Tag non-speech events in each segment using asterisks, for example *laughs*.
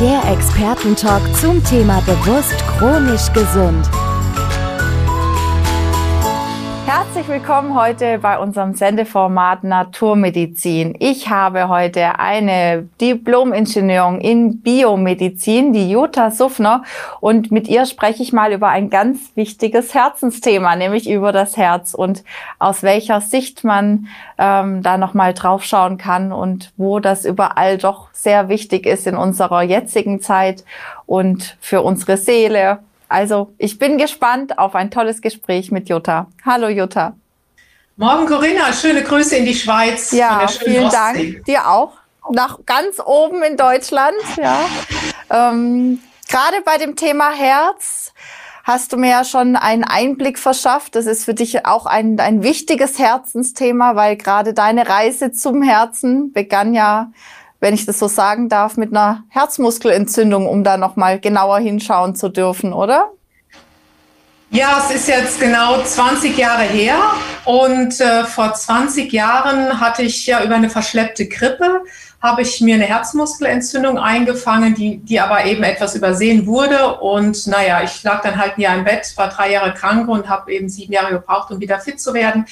Der Expertentalk zum Thema bewusst chronisch gesund. Herzlich willkommen heute bei unserem Sendeformat Naturmedizin. Ich habe heute eine Diplom-Ingenieurin in Biomedizin, die Jutta Suffner, und mit ihr spreche ich mal über ein ganz wichtiges Herzensthema, nämlich über das Herz und aus welcher Sicht man ähm, da nochmal draufschauen kann und wo das überall doch sehr wichtig ist in unserer jetzigen Zeit und für unsere Seele also ich bin gespannt auf ein tolles Gespräch mit Jutta. Hallo Jutta. Morgen Corinna, schöne Grüße in die Schweiz. Ja, vielen Ostsee. Dank. Dir auch. Nach ganz oben in Deutschland. Ja. Ähm, Gerade bei dem Thema Herz hast du mir ja schon einen Einblick verschafft. Das ist für dich auch ein, ein wichtiges Herzensthema, weil gerade deine Reise zum Herzen begann ja wenn ich das so sagen darf, mit einer Herzmuskelentzündung, um da nochmal genauer hinschauen zu dürfen, oder? Ja, es ist jetzt genau 20 Jahre her und äh, vor 20 Jahren hatte ich ja über eine verschleppte Grippe, habe ich mir eine Herzmuskelentzündung eingefangen, die, die aber eben etwas übersehen wurde. Und naja, ich lag dann halt ein Jahr im Bett, war drei Jahre krank und habe eben sieben Jahre gebraucht, um wieder fit zu werden.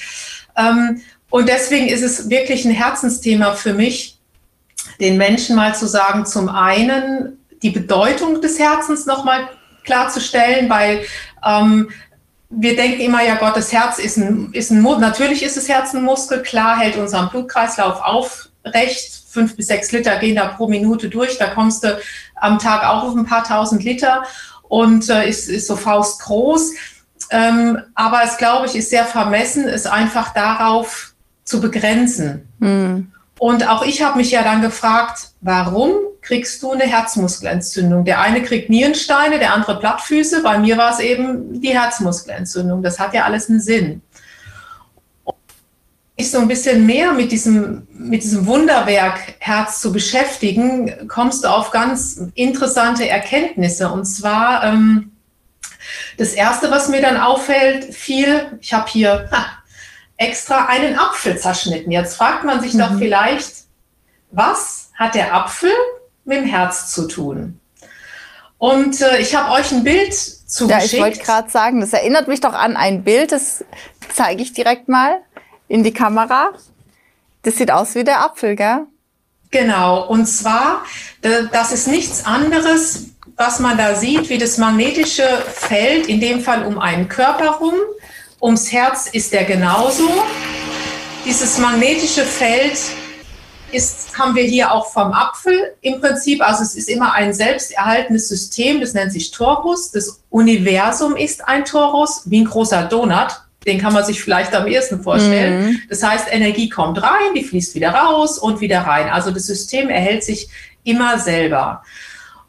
Ähm, und deswegen ist es wirklich ein Herzensthema für mich, den Menschen mal zu sagen, zum einen die Bedeutung des Herzens nochmal klarzustellen, weil ähm, wir denken immer, ja Gott, das Herz ist ein, ist ein, natürlich ist das Herz ein Muskel, klar hält unseren Blutkreislauf aufrecht, fünf bis sechs Liter gehen da pro Minute durch, da kommst du am Tag auch auf ein paar tausend Liter und äh, ist, ist so faustgroß. Ähm, aber es, glaube ich, ist sehr vermessen, es einfach darauf zu begrenzen. Mhm. Und auch ich habe mich ja dann gefragt, warum kriegst du eine Herzmuskelentzündung? Der eine kriegt Nierensteine, der andere Plattfüße. Bei mir war es eben die Herzmuskelentzündung. Das hat ja alles einen Sinn. Und sich so ein bisschen mehr mit diesem, mit diesem Wunderwerk Herz zu beschäftigen, kommst du auf ganz interessante Erkenntnisse. Und zwar ähm, das erste, was mir dann auffällt, viel, ich habe hier extra einen Apfel zerschnitten. Jetzt fragt man sich mhm. doch vielleicht, was hat der Apfel mit dem Herz zu tun? Und äh, ich habe euch ein Bild zugeschickt. Ja, ich wollte gerade sagen, das erinnert mich doch an ein Bild, das zeige ich direkt mal in die Kamera. Das sieht aus wie der Apfel, gell? Genau, und zwar, das ist nichts anderes, was man da sieht, wie das magnetische Feld, in dem Fall um einen Körper rum, Ums Herz ist er genauso. Dieses magnetische Feld ist, haben wir hier auch vom Apfel im Prinzip. Also es ist immer ein selbsterhaltendes System, das nennt sich Torus. Das Universum ist ein Torus, wie ein großer Donut. Den kann man sich vielleicht am ehesten vorstellen. Mhm. Das heißt, Energie kommt rein, die fließt wieder raus und wieder rein. Also das System erhält sich immer selber.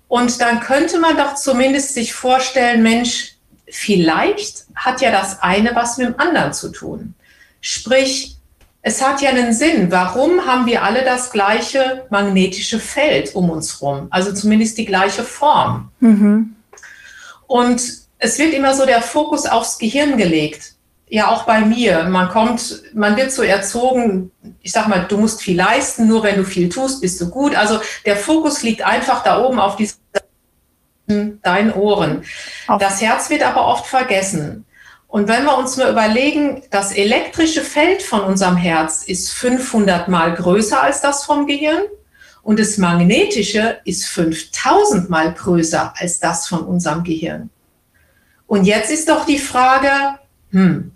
Und dann könnte man doch zumindest sich vorstellen, Mensch, vielleicht hat ja das eine was mit dem anderen zu tun. Sprich, es hat ja einen Sinn. Warum haben wir alle das gleiche magnetische Feld um uns herum? Also zumindest die gleiche Form. Mhm. Und es wird immer so der Fokus aufs Gehirn gelegt. Ja, auch bei mir. Man kommt, man wird so erzogen, ich sag mal, du musst viel leisten, nur wenn du viel tust, bist du gut. Also der Fokus liegt einfach da oben auf dieser deinen Ohren. Das Herz wird aber oft vergessen. Und wenn wir uns nur überlegen, das elektrische Feld von unserem Herz ist 500 mal größer als das vom Gehirn und das magnetische ist 5000 mal größer als das von unserem Gehirn. Und jetzt ist doch die Frage, hm,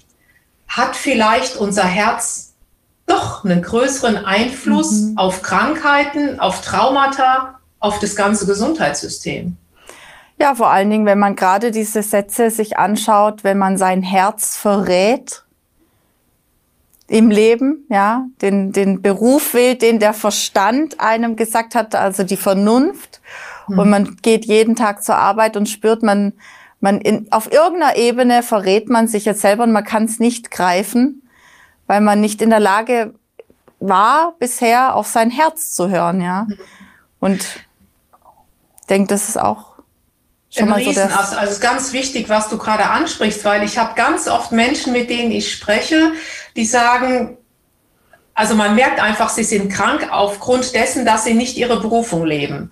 hat vielleicht unser Herz doch einen größeren Einfluss mhm. auf Krankheiten, auf Traumata, auf das ganze Gesundheitssystem? Ja, vor allen Dingen, wenn man gerade diese Sätze sich anschaut, wenn man sein Herz verrät im Leben, ja, den, den Beruf wählt, den der Verstand einem gesagt hat, also die Vernunft. Mhm. Und man geht jeden Tag zur Arbeit und spürt, man, man in, auf irgendeiner Ebene verrät man sich jetzt selber und man kann es nicht greifen, weil man nicht in der Lage war, bisher auf sein Herz zu hören, ja. Mhm. Und denkt, das ist auch Schon mal so also, also ist ganz wichtig, was du gerade ansprichst, weil ich habe ganz oft Menschen, mit denen ich spreche, die sagen, also man merkt einfach, sie sind krank aufgrund dessen, dass sie nicht ihre Berufung leben.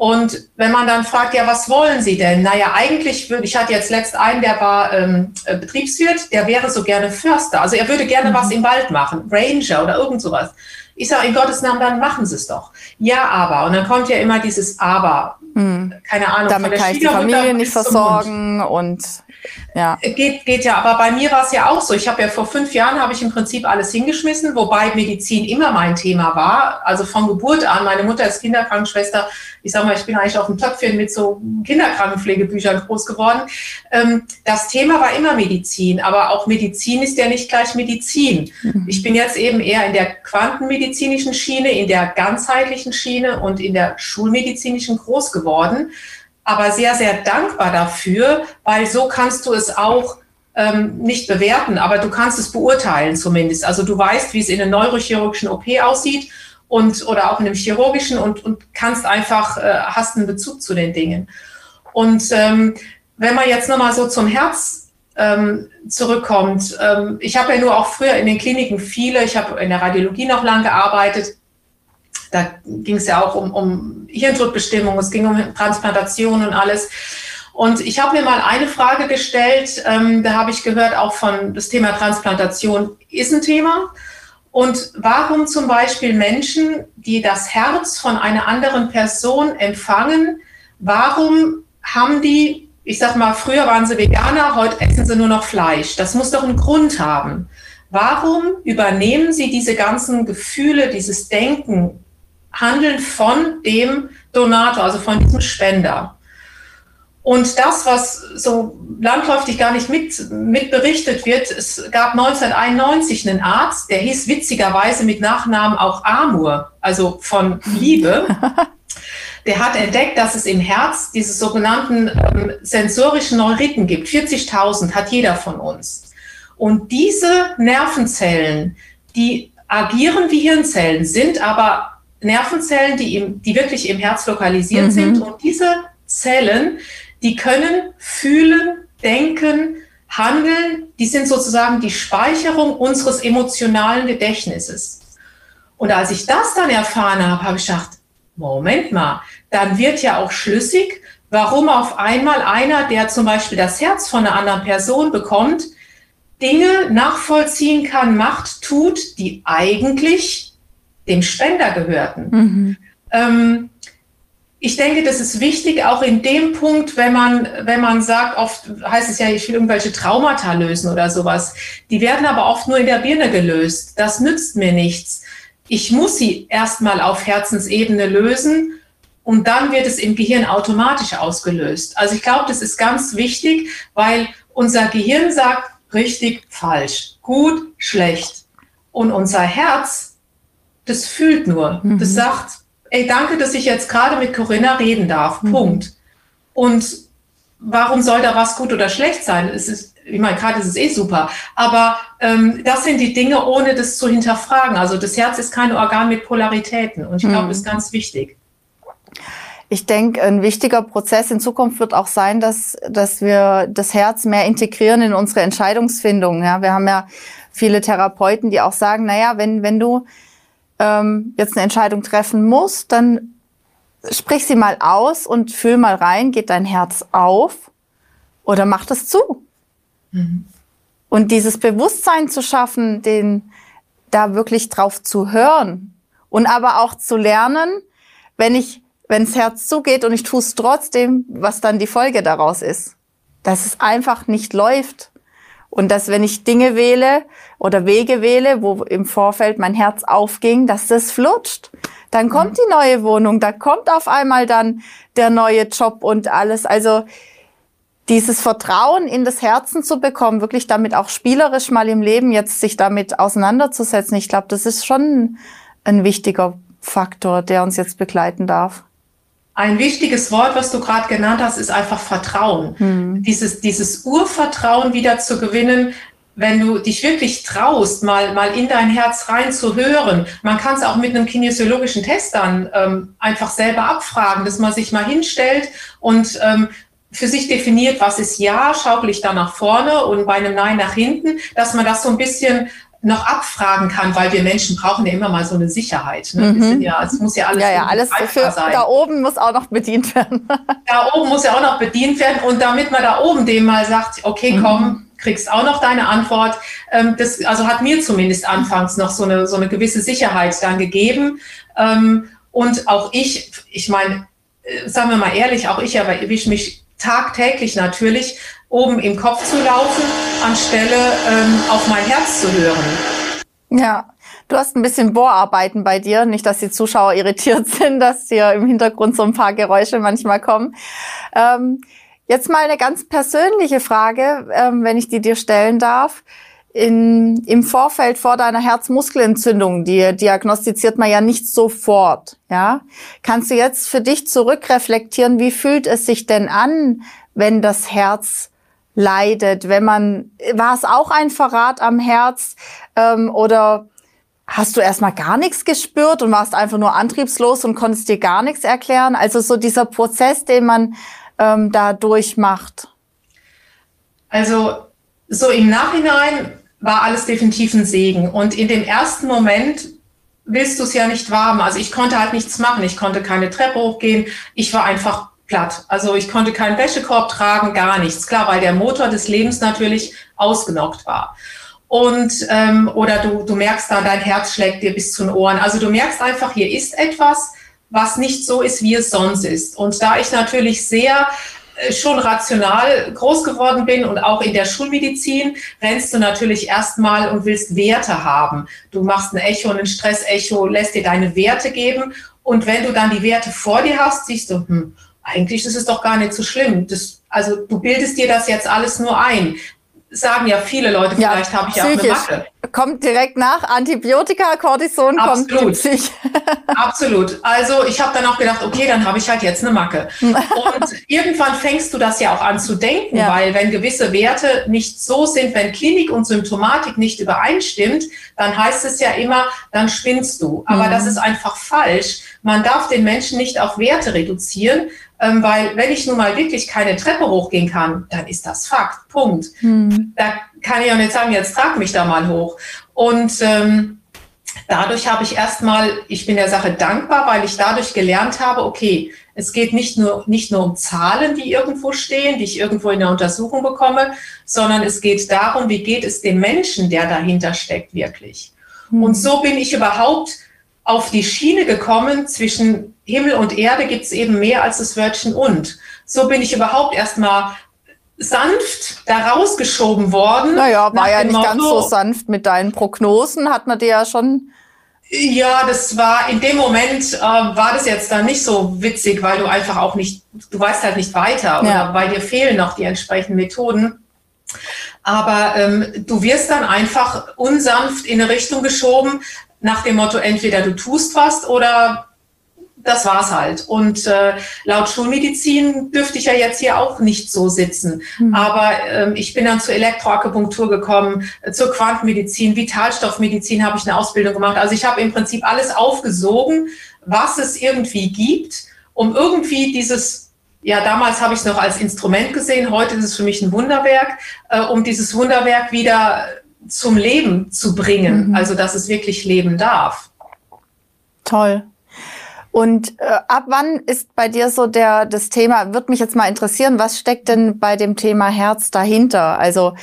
Und wenn man dann fragt, ja, was wollen Sie denn? Naja, eigentlich würde, ich hatte jetzt letzt einen, der war ähm, äh, Betriebswirt, der wäre so gerne Förster. Also er würde gerne mhm. was im Wald machen, Ranger oder irgend sowas. Ich sage, in Gottes Namen, dann machen Sie es doch. Ja, aber. Und dann kommt ja immer dieses Aber. Hm. Keine Ahnung. Damit kann ich die Familie nicht versorgen und ja. Geht, geht ja, aber bei mir war es ja auch so. Ich habe ja vor fünf Jahren habe ich im Prinzip alles hingeschmissen, wobei Medizin immer mein Thema war. Also von Geburt an. Meine Mutter ist Kinderkrankenschwester. Ich sage mal, ich bin eigentlich auf dem Töpfchen mit so Kinderkrankenpflegebüchern groß geworden. Ähm, das Thema war immer Medizin, aber auch Medizin ist ja nicht gleich Medizin. Mhm. Ich bin jetzt eben eher in der quantenmedizinischen Schiene, in der ganzheitlichen Schiene und in der schulmedizinischen groß geworden aber sehr, sehr dankbar dafür, weil so kannst du es auch ähm, nicht bewerten, aber du kannst es beurteilen zumindest. Also du weißt, wie es in einem neurochirurgischen OP aussieht und oder auch in einem chirurgischen und, und kannst einfach, äh, hast einen Bezug zu den Dingen. Und ähm, wenn man jetzt nochmal so zum Herz ähm, zurückkommt, ähm, ich habe ja nur auch früher in den Kliniken viele, ich habe in der Radiologie noch lang gearbeitet, da ging es ja auch um, um Hirntodbestimmung, es ging um Transplantation und alles. Und ich habe mir mal eine Frage gestellt, ähm, da habe ich gehört, auch von das Thema Transplantation ist ein Thema. Und warum zum Beispiel Menschen, die das Herz von einer anderen Person empfangen, warum haben die, ich sag mal, früher waren sie Veganer, heute essen sie nur noch Fleisch. Das muss doch einen Grund haben. Warum übernehmen sie diese ganzen Gefühle, dieses Denken Handeln von dem Donator, also von diesem Spender. Und das, was so landläufig gar nicht mit, mit berichtet wird, es gab 1991 einen Arzt, der hieß witzigerweise mit Nachnamen auch Amur, also von Liebe. *laughs* Der hat entdeckt, dass es im Herz diese sogenannten ähm, sensorischen Neuriten gibt. 40.000 hat jeder von uns. Und diese Nervenzellen, die agieren wie Hirnzellen, sind aber Nervenzellen, die, im, die wirklich im Herz lokalisiert mhm. sind. Und diese Zellen, die können fühlen, denken, handeln. Die sind sozusagen die Speicherung unseres emotionalen Gedächtnisses. Und als ich das dann erfahren habe, habe ich gedacht, Moment mal, dann wird ja auch schlüssig, warum auf einmal einer, der zum Beispiel das Herz von einer anderen Person bekommt, Dinge nachvollziehen kann, macht, tut, die eigentlich dem Spender gehörten. Mhm. Ähm, ich denke, das ist wichtig, auch in dem Punkt, wenn man, wenn man sagt, oft heißt es ja, ich will irgendwelche Traumata lösen oder sowas. Die werden aber oft nur in der Birne gelöst. Das nützt mir nichts. Ich muss sie erstmal auf Herzensebene lösen und dann wird es im Gehirn automatisch ausgelöst. Also ich glaube, das ist ganz wichtig, weil unser Gehirn sagt richtig, falsch, gut, schlecht. Und unser Herz das fühlt nur. Mhm. Das sagt, ey, danke, dass ich jetzt gerade mit Corinna reden darf. Mhm. Punkt. Und warum soll da was gut oder schlecht sein? Es ist, ich meine, gerade ist es eh super. Aber ähm, das sind die Dinge, ohne das zu hinterfragen. Also das Herz ist kein Organ mit Polaritäten. Und ich glaube, mhm. das ist ganz wichtig. Ich denke, ein wichtiger Prozess in Zukunft wird auch sein, dass, dass wir das Herz mehr integrieren in unsere Entscheidungsfindung. Ja, wir haben ja viele Therapeuten, die auch sagen, naja, wenn, wenn du ähm, jetzt eine Entscheidung treffen musst, dann sprich sie mal aus und fühl mal rein, geht dein Herz auf oder mach das zu. Mhm. Und dieses Bewusstsein zu schaffen, den da wirklich drauf zu hören und aber auch zu lernen, wenn ich, wenns Herz zugeht und ich tue es trotzdem, was dann die Folge daraus ist. Dass es einfach nicht läuft. Und dass wenn ich Dinge wähle oder Wege wähle, wo im Vorfeld mein Herz aufging, dass das flutscht. Dann kommt mhm. die neue Wohnung, da kommt auf einmal dann der neue Job und alles. Also dieses Vertrauen in das Herzen zu bekommen, wirklich damit auch spielerisch mal im Leben jetzt sich damit auseinanderzusetzen, ich glaube, das ist schon ein wichtiger Faktor, der uns jetzt begleiten darf. Ein wichtiges Wort, was du gerade genannt hast, ist einfach Vertrauen. Hm. Dieses, dieses Urvertrauen wieder zu gewinnen, wenn du dich wirklich traust, mal, mal in dein Herz rein zu hören. Man kann es auch mit einem kinesiologischen Test dann ähm, einfach selber abfragen, dass man sich mal hinstellt und ähm, für sich definiert, was ist Ja, schaukel ich da nach vorne und bei einem Nein nach hinten, dass man das so ein bisschen noch abfragen kann, weil wir Menschen brauchen ja immer mal so eine Sicherheit. Ne? Mhm. Ja, es muss ja alles, ja, ja, alles für, sein. Da oben muss auch noch bedient werden. *laughs* da oben muss ja auch noch bedient werden. Und damit man da oben dem mal sagt, okay, mhm. komm, kriegst auch noch deine Antwort. Ähm, das also hat mir zumindest anfangs noch so eine, so eine gewisse Sicherheit dann gegeben. Ähm, und auch ich, ich meine, äh, sagen wir mal ehrlich, auch ich erwische mich tagtäglich natürlich, oben im Kopf zu laufen, anstelle ähm, auf mein Herz zu hören. Ja, du hast ein bisschen Bohrarbeiten bei dir. Nicht, dass die Zuschauer irritiert *laughs* sind, dass hier im Hintergrund so ein paar Geräusche manchmal kommen. Ähm, jetzt mal eine ganz persönliche Frage, ähm, wenn ich die dir stellen darf. In, Im Vorfeld vor deiner Herzmuskelentzündung, die diagnostiziert man ja nicht sofort. Ja, kannst du jetzt für dich zurückreflektieren, wie fühlt es sich denn an, wenn das Herz leidet, wenn man, war es auch ein Verrat am Herz ähm, oder hast du erstmal gar nichts gespürt und warst einfach nur antriebslos und konntest dir gar nichts erklären? Also so dieser Prozess, den man ähm, da durchmacht. Also so im Nachhinein war alles definitiv ein Segen und in dem ersten Moment willst du es ja nicht warm. Also ich konnte halt nichts machen. Ich konnte keine Treppe hochgehen. Ich war einfach platt. Also ich konnte keinen Wäschekorb tragen, gar nichts. Klar, weil der Motor des Lebens natürlich ausgenockt war. Und ähm, oder du, du merkst dann, dein Herz schlägt dir bis zu den Ohren. Also du merkst einfach, hier ist etwas, was nicht so ist, wie es sonst ist. Und da ich natürlich sehr äh, schon rational groß geworden bin und auch in der Schulmedizin rennst du natürlich erstmal und willst Werte haben. Du machst ein Echo, ein Stressecho, lässt dir deine Werte geben und wenn du dann die Werte vor dir hast, siehst du, hm, eigentlich ist es doch gar nicht so schlimm. Das, also du bildest dir das jetzt alles nur ein. Sagen ja viele Leute, vielleicht ja, habe ich ja auch eine Macke. Kommt direkt nach Antibiotika, Cortison Absolut. kommt sich. *laughs* *laughs* Absolut. Also ich habe dann auch gedacht, okay, dann habe ich halt jetzt eine Macke. *laughs* Und irgendwann fängst du das ja auch an zu denken, ja. weil wenn gewisse Werte nicht so sind, wenn Klinik und Symptomatik nicht übereinstimmt, dann heißt es ja immer, dann spinnst du. Aber mhm. das ist einfach falsch. Man darf den Menschen nicht auf Werte reduzieren, ähm, weil wenn ich nun mal wirklich keine Treppe hochgehen kann, dann ist das Fakt. Punkt. Hm. Da kann ich auch nicht sagen, jetzt trag mich da mal hoch. Und ähm, dadurch habe ich erstmal, ich bin der Sache dankbar, weil ich dadurch gelernt habe, okay, es geht nicht nur, nicht nur um Zahlen, die irgendwo stehen, die ich irgendwo in der Untersuchung bekomme, sondern es geht darum, wie geht es dem Menschen, der dahinter steckt, wirklich. Hm. Und so bin ich überhaupt auf die Schiene gekommen, zwischen Himmel und Erde gibt es eben mehr als das Wörtchen und. So bin ich überhaupt erstmal sanft da rausgeschoben worden. Naja, war ja nicht Motto, ganz so sanft mit deinen Prognosen, hat man dir ja schon. Ja, das war in dem Moment äh, war das jetzt dann nicht so witzig, weil du einfach auch nicht, du weißt halt nicht weiter ja. oder weil dir fehlen noch die entsprechenden Methoden. Aber ähm, du wirst dann einfach unsanft in eine Richtung geschoben, nach dem Motto, entweder du tust was oder das war's halt. Und äh, laut Schulmedizin dürfte ich ja jetzt hier auch nicht so sitzen. Mhm. Aber ähm, ich bin dann zur Elektroakupunktur gekommen, äh, zur Quantenmedizin, Vitalstoffmedizin habe ich eine Ausbildung gemacht. Also ich habe im Prinzip alles aufgesogen, was es irgendwie gibt, um irgendwie dieses, ja damals habe ich es noch als Instrument gesehen, heute ist es für mich ein Wunderwerk, äh, um dieses Wunderwerk wieder zum Leben zu bringen, mhm. also dass es wirklich leben darf. Toll. Und äh, ab wann ist bei dir so der das Thema? Wird mich jetzt mal interessieren, was steckt denn bei dem Thema Herz dahinter? Also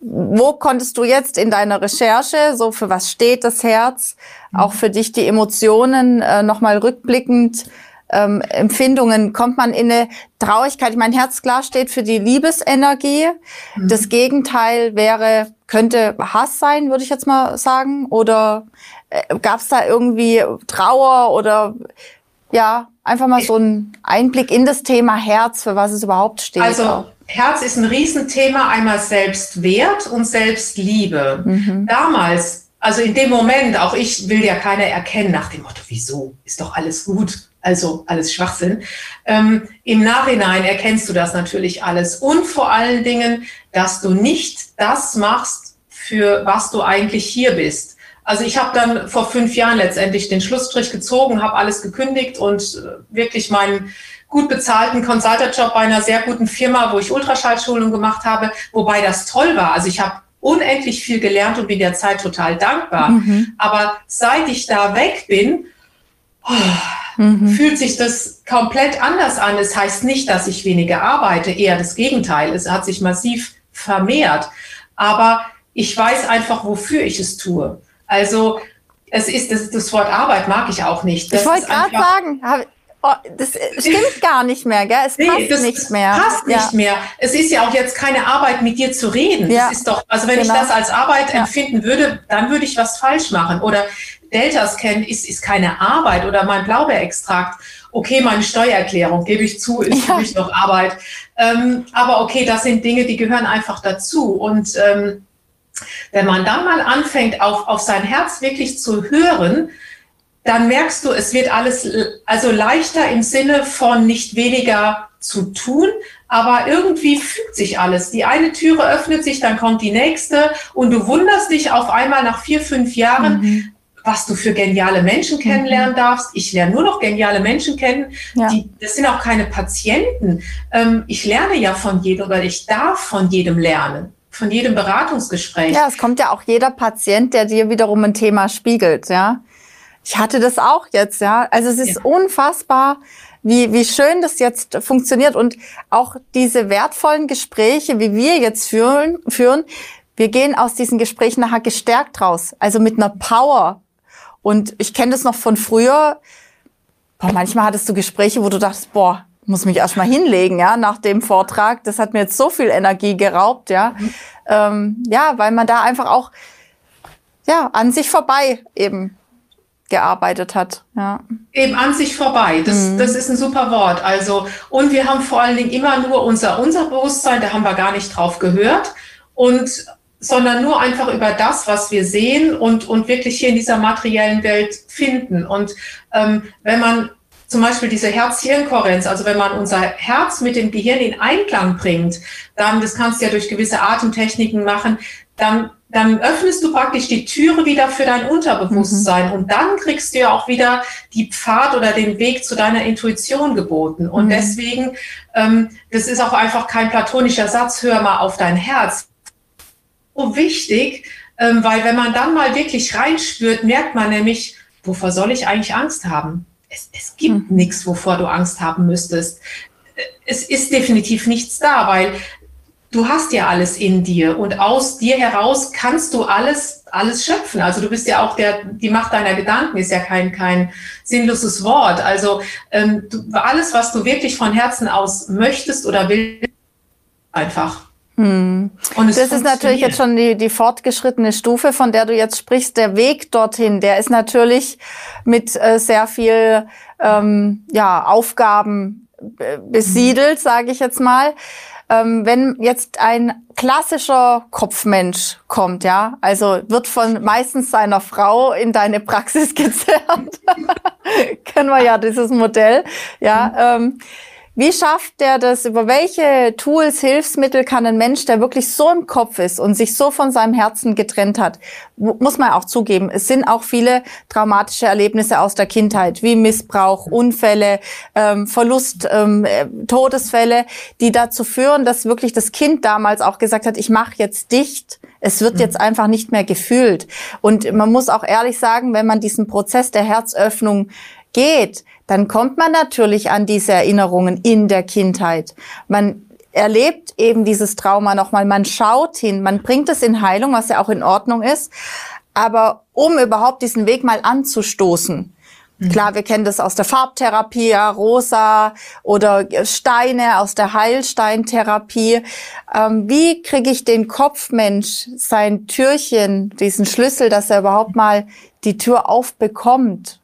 wo konntest du jetzt in deiner Recherche, so für was steht das Herz, auch für dich die Emotionen äh, nochmal rückblickend, ähm, Empfindungen, kommt man in eine Traurigkeit? Ich mein Herz klar steht für die Liebesenergie. Mhm. Das Gegenteil wäre, könnte Hass sein, würde ich jetzt mal sagen. Oder äh, gab es da irgendwie Trauer oder ja, einfach mal so ein Einblick in das Thema Herz, für was es überhaupt steht. Also Herz ist ein Riesenthema, einmal Selbstwert und Selbstliebe. Mhm. Damals, also in dem Moment, auch ich will ja keiner erkennen nach dem Motto, wieso, ist doch alles gut, also alles Schwachsinn. Ähm, Im Nachhinein erkennst du das natürlich alles und vor allen Dingen, dass du nicht das machst, für was du eigentlich hier bist. Also ich habe dann vor fünf Jahren letztendlich den Schlussstrich gezogen, habe alles gekündigt und äh, wirklich meinen gut bezahlten Consultant-Job bei einer sehr guten Firma, wo ich Ultraschallschulung gemacht habe, wobei das toll war. Also ich habe unendlich viel gelernt und bin der Zeit total dankbar. Mhm. Aber seit ich da weg bin, oh, mhm. fühlt sich das komplett anders an. Es heißt nicht, dass ich weniger arbeite, eher das Gegenteil. Es hat sich massiv vermehrt. Aber ich weiß einfach, wofür ich es tue. Also es ist das, das Wort Arbeit mag ich auch nicht. Das ich wollte gerade sagen, Oh, das *laughs* stimmt gar nicht mehr, gell? Es passt das nicht mehr. Passt ja. nicht mehr. Es ist ja auch jetzt keine Arbeit, mit dir zu reden. Ja. Das ist doch, also wenn genau. ich das als Arbeit ja. empfinden würde, dann würde ich was falsch machen. Oder Delta-Scan ist, ist keine Arbeit oder mein Blaubeerextrakt. Okay, meine Steuererklärung, gebe ich zu, ist für mich noch Arbeit. Ähm, aber okay, das sind Dinge, die gehören einfach dazu. Und ähm, wenn man dann mal anfängt, auf, auf sein Herz wirklich zu hören, dann merkst du, es wird alles also leichter im Sinne von nicht weniger zu tun, aber irgendwie fügt sich alles. Die eine Türe öffnet sich, dann kommt die nächste und du wunderst dich auf einmal nach vier, fünf Jahren, mhm. Was du für geniale Menschen kennenlernen mhm. darfst. Ich lerne nur noch geniale Menschen kennen. Ja. Die, das sind auch keine Patienten. Ähm, ich lerne ja von jedem oder ich darf von jedem lernen von jedem Beratungsgespräch. Ja, es kommt ja auch jeder Patient, der dir wiederum ein Thema spiegelt, ja. Ich hatte das auch jetzt, ja. Also es ist ja. unfassbar, wie, wie schön das jetzt funktioniert und auch diese wertvollen Gespräche, wie wir jetzt führen, führen, wir gehen aus diesen Gesprächen nachher gestärkt raus, also mit einer Power. Und ich kenne das noch von früher. Boah, manchmal hattest du Gespräche, wo du dachtest, boah, muss mich erstmal hinlegen, ja, nach dem Vortrag. Das hat mir jetzt so viel Energie geraubt, ja. Mhm. Ähm, ja, weil man da einfach auch, ja, an sich vorbei eben gearbeitet hat. Ja. Eben an sich vorbei. Das, mhm. das ist ein super Wort. Also, und wir haben vor allen Dingen immer nur unser, unser Bewusstsein, da haben wir gar nicht drauf gehört. Und sondern nur einfach über das, was wir sehen und, und wirklich hier in dieser materiellen Welt finden. Und ähm, wenn man zum Beispiel diese Herz-Hirn-Kohärenz, also wenn man unser Herz mit dem Gehirn in Einklang bringt, dann, das kannst du ja durch gewisse Atemtechniken machen, dann dann öffnest du praktisch die Türe wieder für dein Unterbewusstsein mhm. und dann kriegst du ja auch wieder die Pfad oder den Weg zu deiner Intuition geboten. Und mhm. deswegen, ähm, das ist auch einfach kein platonischer Satz, hör mal auf dein Herz. So wichtig, ähm, weil wenn man dann mal wirklich reinspürt, merkt man nämlich, wovor soll ich eigentlich Angst haben? Es, es gibt mhm. nichts, wovor du Angst haben müsstest. Es ist definitiv nichts da, weil du hast ja alles in dir und aus dir heraus kannst du alles, alles schöpfen. Also du bist ja auch der, die Macht deiner Gedanken ist ja kein, kein sinnloses Wort. Also ähm, du, alles, was du wirklich von Herzen aus möchtest oder willst, einfach. Hm. Und das ist natürlich jetzt schon die, die fortgeschrittene Stufe, von der du jetzt sprichst. Der Weg dorthin, der ist natürlich mit äh, sehr viel ähm, ja, Aufgaben äh, besiedelt, sage ich jetzt mal ähm, wenn jetzt ein klassischer Kopfmensch kommt, ja, also wird von meistens seiner Frau in deine Praxis *laughs* gezerrt, *laughs* kennen wir ja dieses Modell, ja. Mhm. Ähm, wie schafft der das? Über welche Tools, Hilfsmittel kann ein Mensch, der wirklich so im Kopf ist und sich so von seinem Herzen getrennt hat, muss man auch zugeben, es sind auch viele traumatische Erlebnisse aus der Kindheit, wie Missbrauch, Unfälle, ähm, Verlust, ähm, äh, Todesfälle, die dazu führen, dass wirklich das Kind damals auch gesagt hat, ich mache jetzt dicht, es wird jetzt einfach nicht mehr gefühlt. Und man muss auch ehrlich sagen, wenn man diesen Prozess der Herzöffnung geht, dann kommt man natürlich an diese Erinnerungen in der Kindheit. Man erlebt eben dieses Trauma nochmal, man schaut hin, man bringt es in Heilung, was ja auch in Ordnung ist. Aber um überhaupt diesen Weg mal anzustoßen, Mhm. Klar, wir kennen das aus der Farbtherapie, ja, rosa oder Steine aus der Heilsteintherapie. Ähm, wie kriege ich den Kopfmensch sein Türchen, diesen Schlüssel, dass er überhaupt mal die Tür aufbekommt?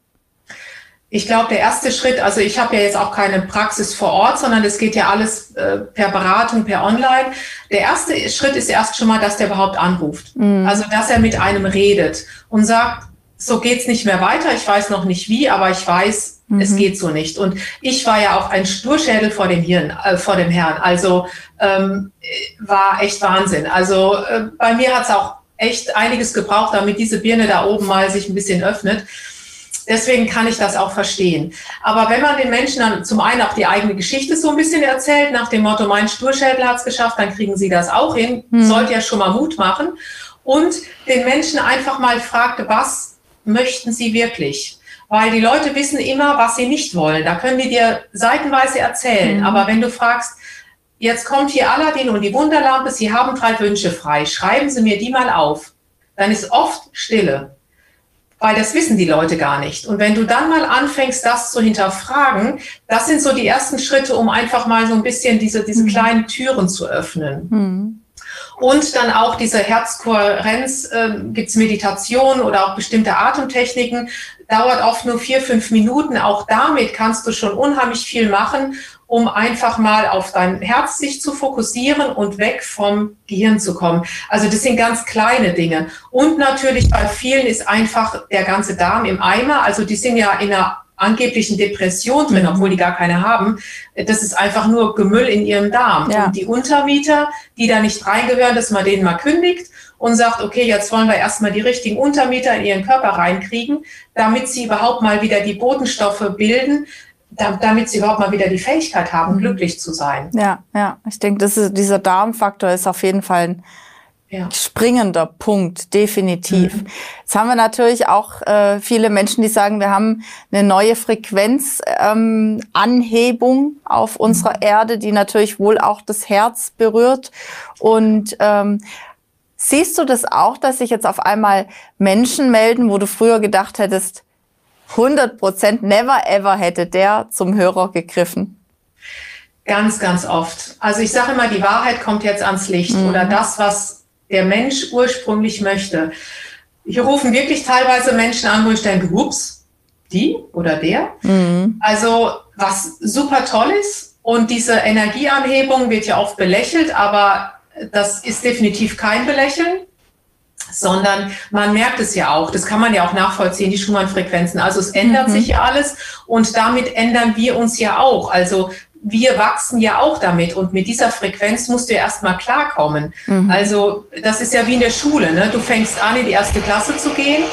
Ich glaube, der erste Schritt, also ich habe ja jetzt auch keine Praxis vor Ort, sondern es geht ja alles äh, per Beratung, per Online. Der erste Schritt ist erst schon mal, dass der überhaupt anruft. Mhm. Also, dass er mit einem redet und sagt, so geht's nicht mehr weiter. Ich weiß noch nicht wie, aber ich weiß, mhm. es geht so nicht. Und ich war ja auch ein Sturschädel vor dem Hirn, äh, vor dem Herrn. Also ähm, war echt Wahnsinn. Also äh, bei mir hat's auch echt einiges gebraucht, damit diese Birne da oben mal sich ein bisschen öffnet. Deswegen kann ich das auch verstehen. Aber wenn man den Menschen dann zum einen auch die eigene Geschichte so ein bisschen erzählt, nach dem Motto, mein Sturschädel hat's geschafft, dann kriegen sie das auch hin, mhm. sollte ja schon mal Mut machen. Und den Menschen einfach mal fragt, was möchten sie wirklich? Weil die Leute wissen immer, was sie nicht wollen. Da können die dir seitenweise erzählen. Mhm. Aber wenn du fragst, jetzt kommt hier Aladdin und die Wunderlampe, Sie haben drei Wünsche frei, schreiben Sie mir die mal auf, dann ist oft Stille. Weil das wissen die Leute gar nicht. Und wenn du dann mal anfängst, das zu hinterfragen, das sind so die ersten Schritte, um einfach mal so ein bisschen diese, diese mhm. kleinen Türen zu öffnen. Mhm. Und dann auch diese Herzkohärenz, äh, gibt es Meditation oder auch bestimmte Atemtechniken, dauert oft nur vier, fünf Minuten. Auch damit kannst du schon unheimlich viel machen, um einfach mal auf dein Herz sich zu fokussieren und weg vom Gehirn zu kommen. Also das sind ganz kleine Dinge. Und natürlich bei vielen ist einfach der ganze Darm im Eimer. Also die sind ja in einer angeblichen Depression drin, mhm. obwohl die gar keine haben. Das ist einfach nur Gemüll in ihrem Darm. Ja. Und die Untermieter, die da nicht reingehören, dass man denen mal kündigt und sagt, okay, jetzt wollen wir erstmal die richtigen Untermieter in ihren Körper reinkriegen, damit sie überhaupt mal wieder die Botenstoffe bilden, damit sie überhaupt mal wieder die Fähigkeit haben, mhm. glücklich zu sein. Ja, ja. Ich denke, das ist, dieser Darmfaktor ist auf jeden Fall ein ja. springender Punkt, definitiv. Mhm. Jetzt haben wir natürlich auch äh, viele Menschen, die sagen, wir haben eine neue Frequenzanhebung ähm, auf unserer mhm. Erde, die natürlich wohl auch das Herz berührt. Und ähm, siehst du das auch, dass sich jetzt auf einmal Menschen melden, wo du früher gedacht hättest, 100 Prozent, never ever hätte der zum Hörer gegriffen? Ganz, ganz oft. Also ich sage immer, die Wahrheit kommt jetzt ans Licht mhm. oder das, was der Mensch ursprünglich möchte. Hier rufen wirklich teilweise Menschen an, wo ich denke, ups, die oder der. Mhm. Also was super toll ist. Und diese Energieanhebung wird ja oft belächelt, aber das ist definitiv kein Belächeln, sondern man merkt es ja auch. Das kann man ja auch nachvollziehen, die Schumann-Frequenzen. Also es ändert mhm. sich ja alles und damit ändern wir uns ja auch. Also wir wachsen ja auch damit und mit dieser Frequenz musst du ja erstmal klarkommen. Mhm. Also das ist ja wie in der Schule. Ne? Du fängst an, in die erste Klasse zu gehen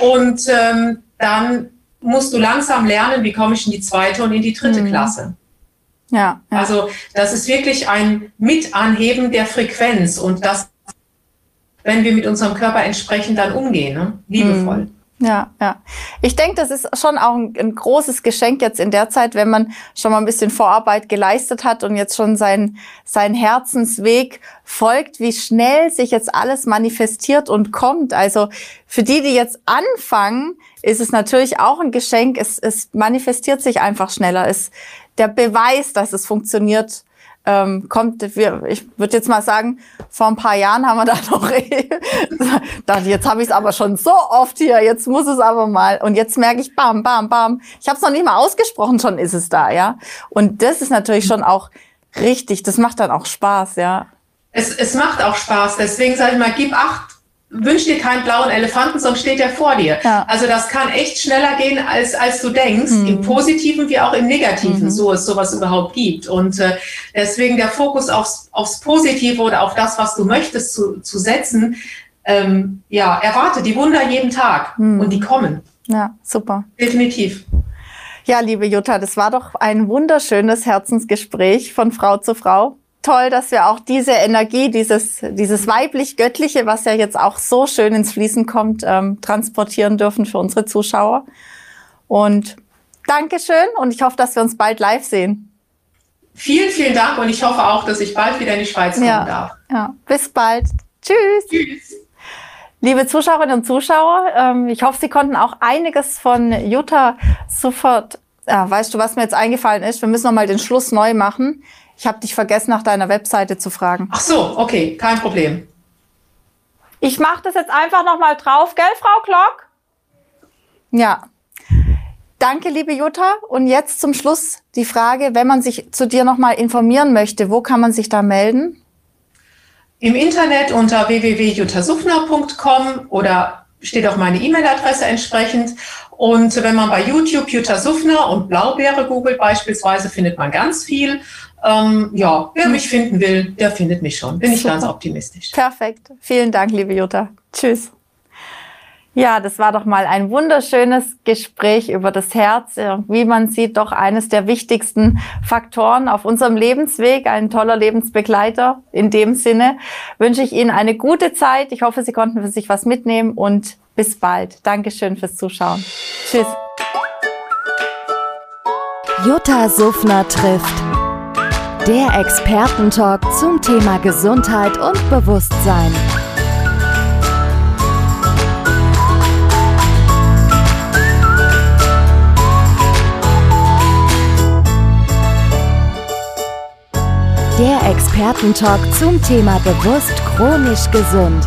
und ähm, dann musst du langsam lernen, wie komme ich in die zweite und in die dritte mhm. Klasse. Ja, ja, Also das ist wirklich ein Mitanheben der Frequenz und das, wenn wir mit unserem Körper entsprechend dann umgehen, ne? liebevoll. Mhm. Ja, ja. Ich denke, das ist schon auch ein, ein, großes Geschenk jetzt in der Zeit, wenn man schon mal ein bisschen Vorarbeit geleistet hat und jetzt schon sein, sein Herzensweg folgt, wie schnell sich jetzt alles manifestiert und kommt. Also für die, die jetzt anfangen, ist es natürlich auch ein Geschenk. Es, es manifestiert sich einfach schneller. Es, der Beweis, dass es funktioniert, ähm, kommt, wir, ich würde jetzt mal sagen, vor ein paar Jahren haben wir da noch, *laughs* dachte, jetzt habe ich es aber schon so oft hier, jetzt muss es aber mal. Und jetzt merke ich, bam, bam, bam. Ich habe es noch nicht mal ausgesprochen, schon ist es da, ja. Und das ist natürlich schon auch richtig, das macht dann auch Spaß, ja. Es, es macht auch Spaß, deswegen sage ich mal, gib acht wünsch dir keinen blauen Elefanten, sonst steht er vor dir. Ja. Also das kann echt schneller gehen, als, als du denkst, mhm. im Positiven wie auch im Negativen, mhm. so es sowas überhaupt gibt. Und äh, deswegen der Fokus aufs, aufs Positive oder auf das, was du möchtest, zu, zu setzen, ähm, ja, erwarte die Wunder jeden Tag mhm. und die kommen. Ja, super. Definitiv. Ja, liebe Jutta, das war doch ein wunderschönes Herzensgespräch von Frau zu Frau toll, dass wir auch diese Energie, dieses, dieses weiblich-göttliche, was ja jetzt auch so schön ins Fließen kommt, ähm, transportieren dürfen für unsere Zuschauer. Und Dankeschön und ich hoffe, dass wir uns bald live sehen. Vielen, vielen Dank und ich hoffe auch, dass ich bald wieder in die Schweiz kommen ja, darf. Ja, bis bald. Tschüss. Tschüss. Liebe Zuschauerinnen und Zuschauer, ähm, ich hoffe, Sie konnten auch einiges von Jutta sofort. Ja, weißt du, was mir jetzt eingefallen ist? Wir müssen noch mal den Schluss neu machen. Ich habe dich vergessen, nach deiner Webseite zu fragen. Ach so, okay, kein Problem. Ich mache das jetzt einfach noch mal drauf, gell, Frau Klock? Ja. Danke, liebe Jutta. Und jetzt zum Schluss die Frage, wenn man sich zu dir noch mal informieren möchte, wo kann man sich da melden? Im Internet unter www.juttasufner.com oder steht auch meine E-Mail-Adresse entsprechend. Und wenn man bei YouTube Jutta Suffner und Blaubeere googelt beispielsweise, findet man ganz viel. Ähm, ja, wer mich finden will, der findet mich schon. Bin Super. ich ganz optimistisch. Perfekt. Vielen Dank, liebe Jutta. Tschüss. Ja, das war doch mal ein wunderschönes Gespräch über das Herz. Wie man sieht, doch eines der wichtigsten Faktoren auf unserem Lebensweg. Ein toller Lebensbegleiter. In dem Sinne wünsche ich Ihnen eine gute Zeit. Ich hoffe, Sie konnten für sich was mitnehmen und bis bald. Dankeschön fürs Zuschauen. Tschüss. Jutta Suffner trifft. Der Expertentalk zum Thema Gesundheit und Bewusstsein. Der Expertentalk zum Thema bewusst chronisch gesund.